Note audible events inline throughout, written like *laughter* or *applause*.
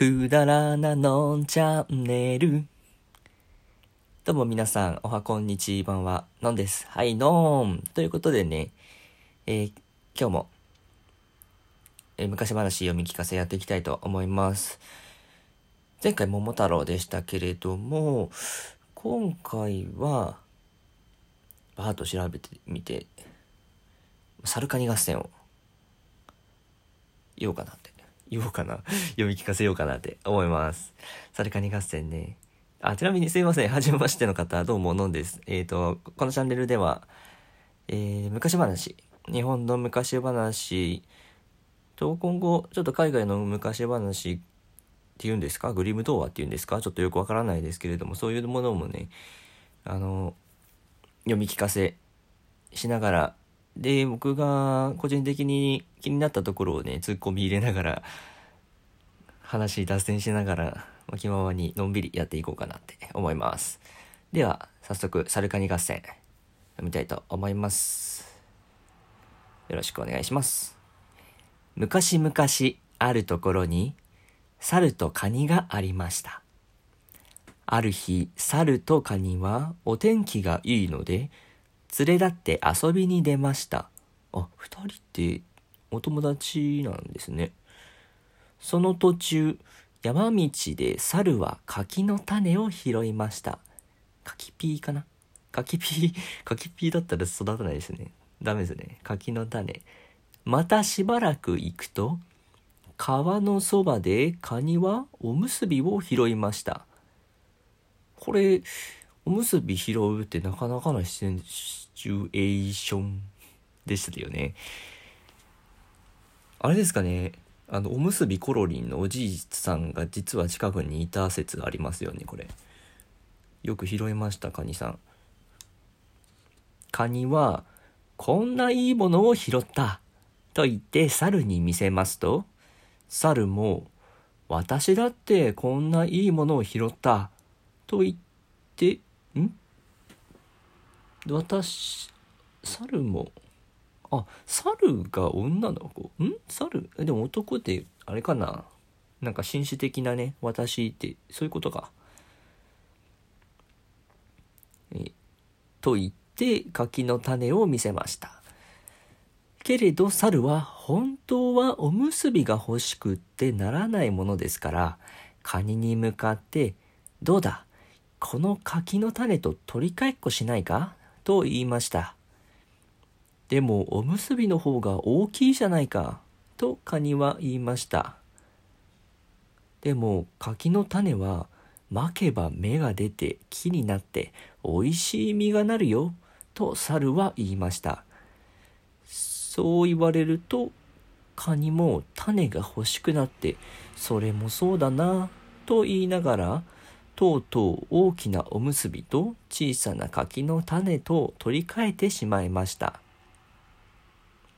くだらなのんチャンネル。どうも皆さん、おはこんにちばんは、のんです。はい、のん。ということでね、えー、今日も、えー、昔話読み聞かせやっていきたいと思います。前回桃太郎でしたけれども、今回は、バーッと調べてみて、サルカニ合戦を言おうかなって。言おうかな。*laughs* 読み聞かせようかなって思います。サルカニ合戦ね。あ、ちなみにすいません。はじめましての方、どうも、のんです。えっ、ー、と、このチャンネルでは、えー、昔話、日本の昔話と今後、ちょっと海外の昔話っていうんですか？グリム童話っていうんですか？ちょっとよくわからないですけれども、そういうものもね、あの、読み聞かせしながらで、僕が個人的に気になったところをね、突っ込み入れながら、話脱線しながら、気ままにのんびりやっていこうかなって思います。では、早速、サルカニ合戦、読みたいと思います。よろしくお願いします。昔々あるところに、猿とカニがありました。ある日、猿とカニはお天気がいいので、連れ立って遊びに出ました。あ、二人ってお友達なんですね。その途中、山道で猿は柿の種を拾いました。柿ピーかな？柿ピー、*laughs* 柿ピーだったら育たないですね。ダメですね。柿の種。またしばらく行くと、川のそばでカニはおむすびを拾いました。これ、おむすび拾うってなかなかなシチュエーション *laughs* でしたよね。あれですかね、あの、おむすびコロリンのおじいさんが実は近くにいた説がありますよね、これ。よく拾いました、カニさん。カニは、こんないいものを拾ったと言って猿に見せますと、猿も、私だってこんないいものを拾ったと言って、ん？私、猿も、あ、猿が女の子？ん？猿？でも男って、あれかな？なんか紳士的なね、私って、そういうことか。えと言って、柿の種を見せました。けれど猿は本当はおむすびが欲しくってならないものですから、カニに向かって、どうだ？この柿の種と取り替えっこしないか？と言いました。でもおむすびの方が大きいじゃないか？とカニは言いました。でも柿の種はまけば芽が出て木になっておいしい実がなるよと猿は言いました。そう言われるとカニも種が欲しくなってそれもそうだなと言いながらとうとう大きなおむすびと小さな柿の種と取り替えてしまいました。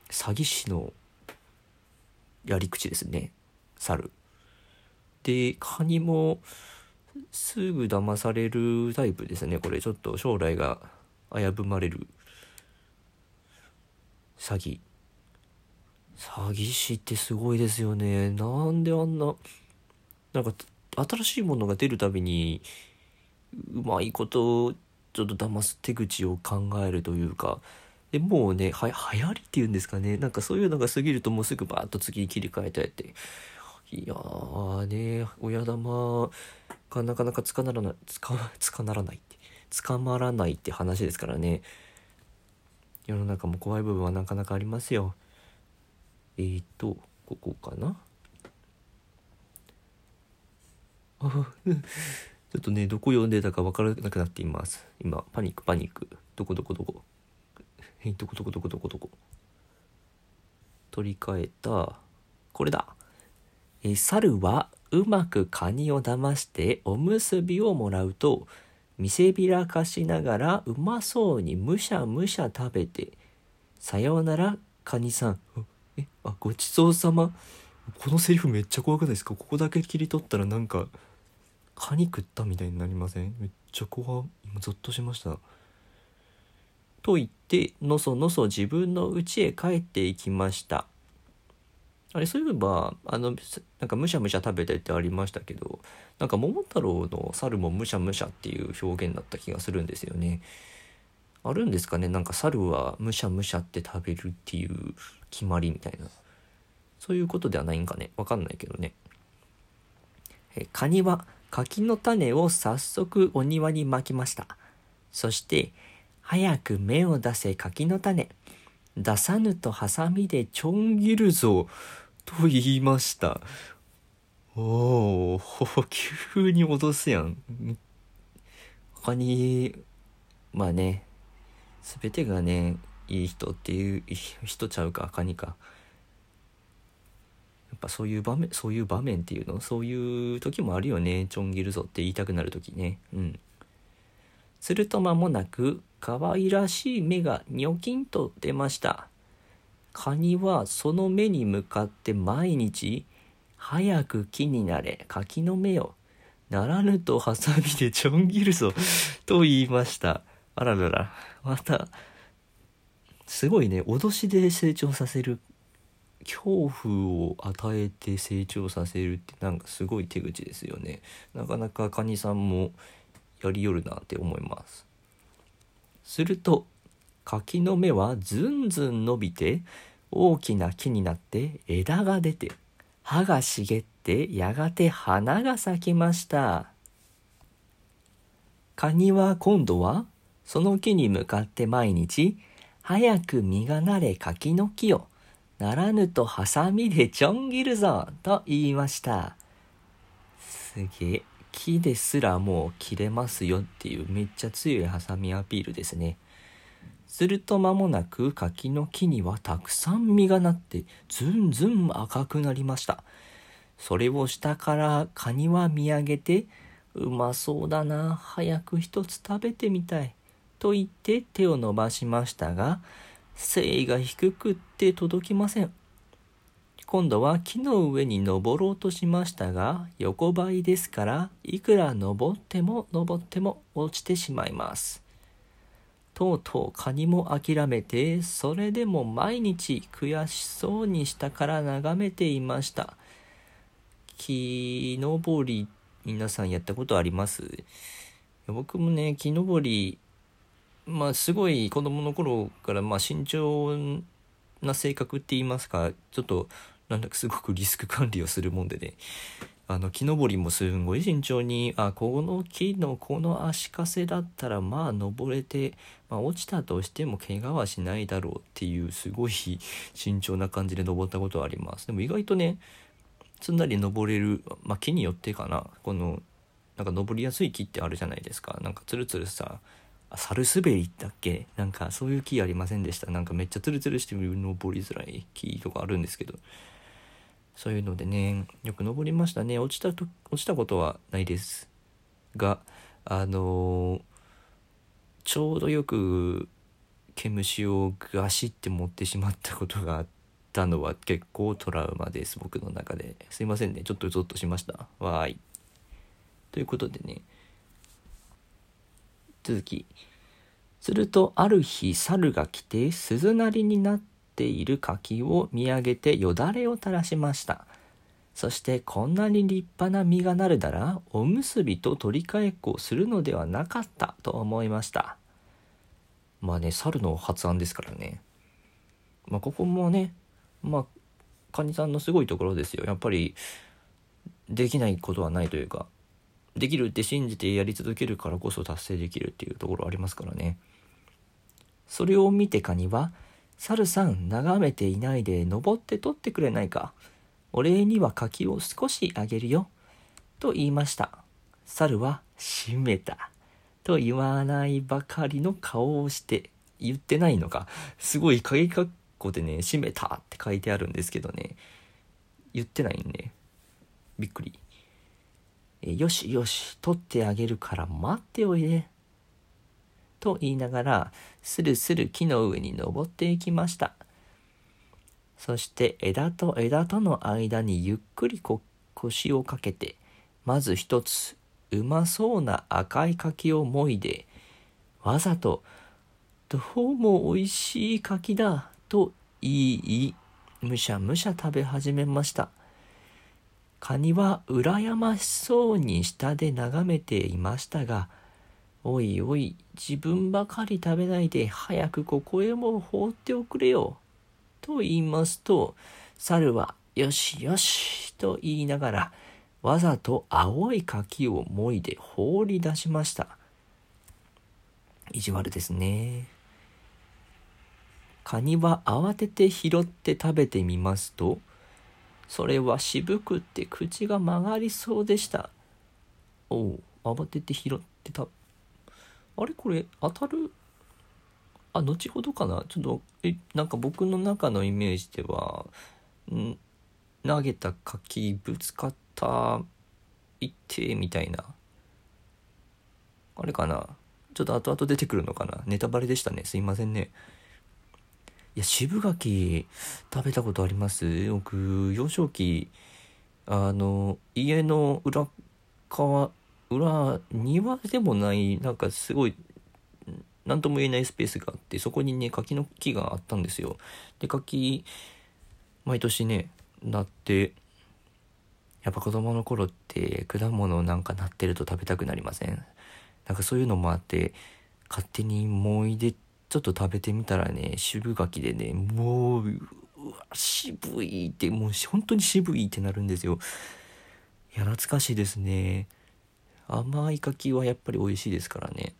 詐欺師のやり口ですね。猿。で、カニもすぐ騙されるタイプですね。これちょっと将来が危ぶまれる詐欺。詐欺師ってすごいですよね。なんであんな、なんか新しいものが出るたびにうまいことちょっと騙す手口を考えるというかでもうねは流行りっていうんですかね。なんかそういうのが過ぎるともうすぐバーッと次に切り替えたいって。いやーね親玉がなかなかつかならないつかつかならないって。捕まらないって話ですからね。世の中も怖い部分はなかなかありますよ。えっ、とここかな。*laughs* ちょっとね、どこ読んでたか分からなくなっています。今、パニック、パニック。どこどこどこ。え、どこどこどこどこどこ。取り替えた。これだ。え、猿はうまくカニを騙しておむすびをもらうと、見せびらかしながらうまそうにむしゃむしゃ食べて、さようなら、カニさん。え、あ、ごちそうさま。このセリフめっちゃ怖くないですか？ここだけ切り取ったらなんか、カニ食ったみたいになりません？めっちゃ怖今ゾッとしました。と言ってのそのそ自分の家へ帰っていきました。あれそういえばあのなんかむしゃむしゃ食べてってありましたけどなんか桃太郎の猿もむしゃむしゃっていう表現だった気がするんですよね。あるんですかね？なんか猿はむしゃむしゃって食べるっていう決まりみたいな。そういうことではないんかね？わかんないけどね。えカニは柿の種を早速お庭にまきましたそして早く芽を出せ柿の種出さぬとハサミでちょん切るぞと言いました。おお、急に脅すやん。他に、まあね、すべてがね、いい人っていう人ちゃうか、カニか。ぱそういう場面、そういう場面っていうの、そういう時もあるよね。ちょん切るぞって言いたくなる時ね。うん。すると間もなく、可愛らしい目がニョキンと出ました。カニはその目に向かって毎日早く木になれ柿の芽をならぬとハサミでちょん切るぞと言いましたあらららまたすごいね脅しで成長させる恐怖を与えて成長させるってなんかすごい手口ですよね。なかなかカニさんもやりよるなって思います。すると柿の芽はずんずん伸びて大きな木になって枝が出て葉が茂ってやがて花が咲きました。カニは今度はその木に向かって毎日早く実がなれ柿の木をならぬとハサミでちょん切るぞと言いましたすげえ木ですらもう切れますよっていうめっちゃ強いハサミアピールですねすると間もなく柿の木にはたくさん実がなってずんずん赤くなりました。それを下からカニは見上げて、うまそうだな、早く一つ食べてみたい。と言って手を伸ばしましたが、精位が低くって届きません。今度は木の上に登ろうとしましたが、横ばいですから、いくら登っても登っても落ちてしまいます。とうとうカニも諦めてそれでも毎日悔しそうに下から眺めていました木登り皆さんやったことあります？僕もね木登りまあすごい子供の頃からまあ慎重な性格って言いますかちょっとなんだかすごくリスク管理をするもんでね。あの木登りもすんごい慎重にあこの木のこの足かせだったらまあ登れて、まあ、落ちたとしても怪我はしないだろうっていうすごい慎重な感じで登ったことはあります。でも意外とねすんなり登れる、まあ、木によってかな。このなんか登りやすい木ってあるじゃないですか。なんかツルツルさサルスベリだっけ？なんかそういう木ありませんでした。なんかめっちゃツルツルして登りづらい木とかあるんですけど。そういうのでねよく登りましたね。落ちたと落ちたことはないですがあのー、ちょうどよく毛虫をガシって持ってしまったことがあったのは結構トラウマです。僕の中で。すいませんね。ちょっとゾッとしました。わーい。ということでね。続き。するとある日猿が来て鈴なりになっている柿を見上げてよだれを垂らしました。そしてこんなに立派な実がなるならおむすびと取り替えっこをするのではなかったと思いました。まあね、猿の発案ですからね。まあここもね、まあ、カニさんのすごいところですよ。やっぱり、できないことはないというか、できるって信じてやり続けるからこそ達成できるっていうところありますからね。それを見てカニは、猿さん眺めていないで登って取ってくれないか。お礼には柿を少しあげるよ。と言いました。猿は閉めた。と言わないばかりの顔をして言ってないのか。すごい鍵括弧でね、閉めたって書いてあるんですけどね。言ってないんね。びっくり。えよしよし、取ってあげるから待っておいで。と言いながら、するする木の上に登っていきました。そして枝と枝との間にゆっくり腰をかけて、まず一つ、うまそうな赤い柿をもいで、わざと、どうもおいしい柿だ、と言い、むしゃむしゃ食べ始めましたカニは羨ましそうに下で眺めていましたがおいおい自分ばかり食べないで早くここへも放っておくれよ。と言いますと猿はよしよしと言いながらわざと青い柿をもいで放り出しました。意地悪ですね。カニは慌てて拾って食べてみますとそれは渋くって口が曲がりそうでした。おう慌てて拾ってた。あれ？これ当たる？あ後ほどかな？ちょっとえなんか僕の中のイメージではん？投げた柿ぶつかったいってみたいな。あれかな？ちょっと後々出てくるのかな？ネタバレでしたね。すいませんね。いや渋柿食べたことあります？僕幼少期あの家の裏側裏庭でもないなんかすごい何とも言えないスペースがあってそこにね柿の木があったんですよ。で柿毎年ねなってやっぱ子供の頃って果物なんかなってると食べたくなりません？なんかそういうのもあって勝手に思い出ちょっと食べてみたらね渋柿でねもううわ渋いってもう本当に渋いってなるんですよ。いや懐かしいですね。甘い柿はやっぱり美味しいですからね。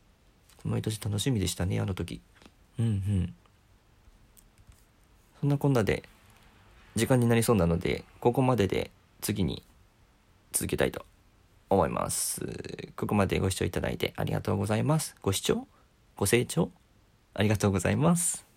毎年楽しみでしたねあの時。うんうん。そんなこんなで時間になりそうなのでここまでで次に続けたいと思います。ここまでご視聴いただいてありがとうございます。ご視聴ご清聴ありがとうございます。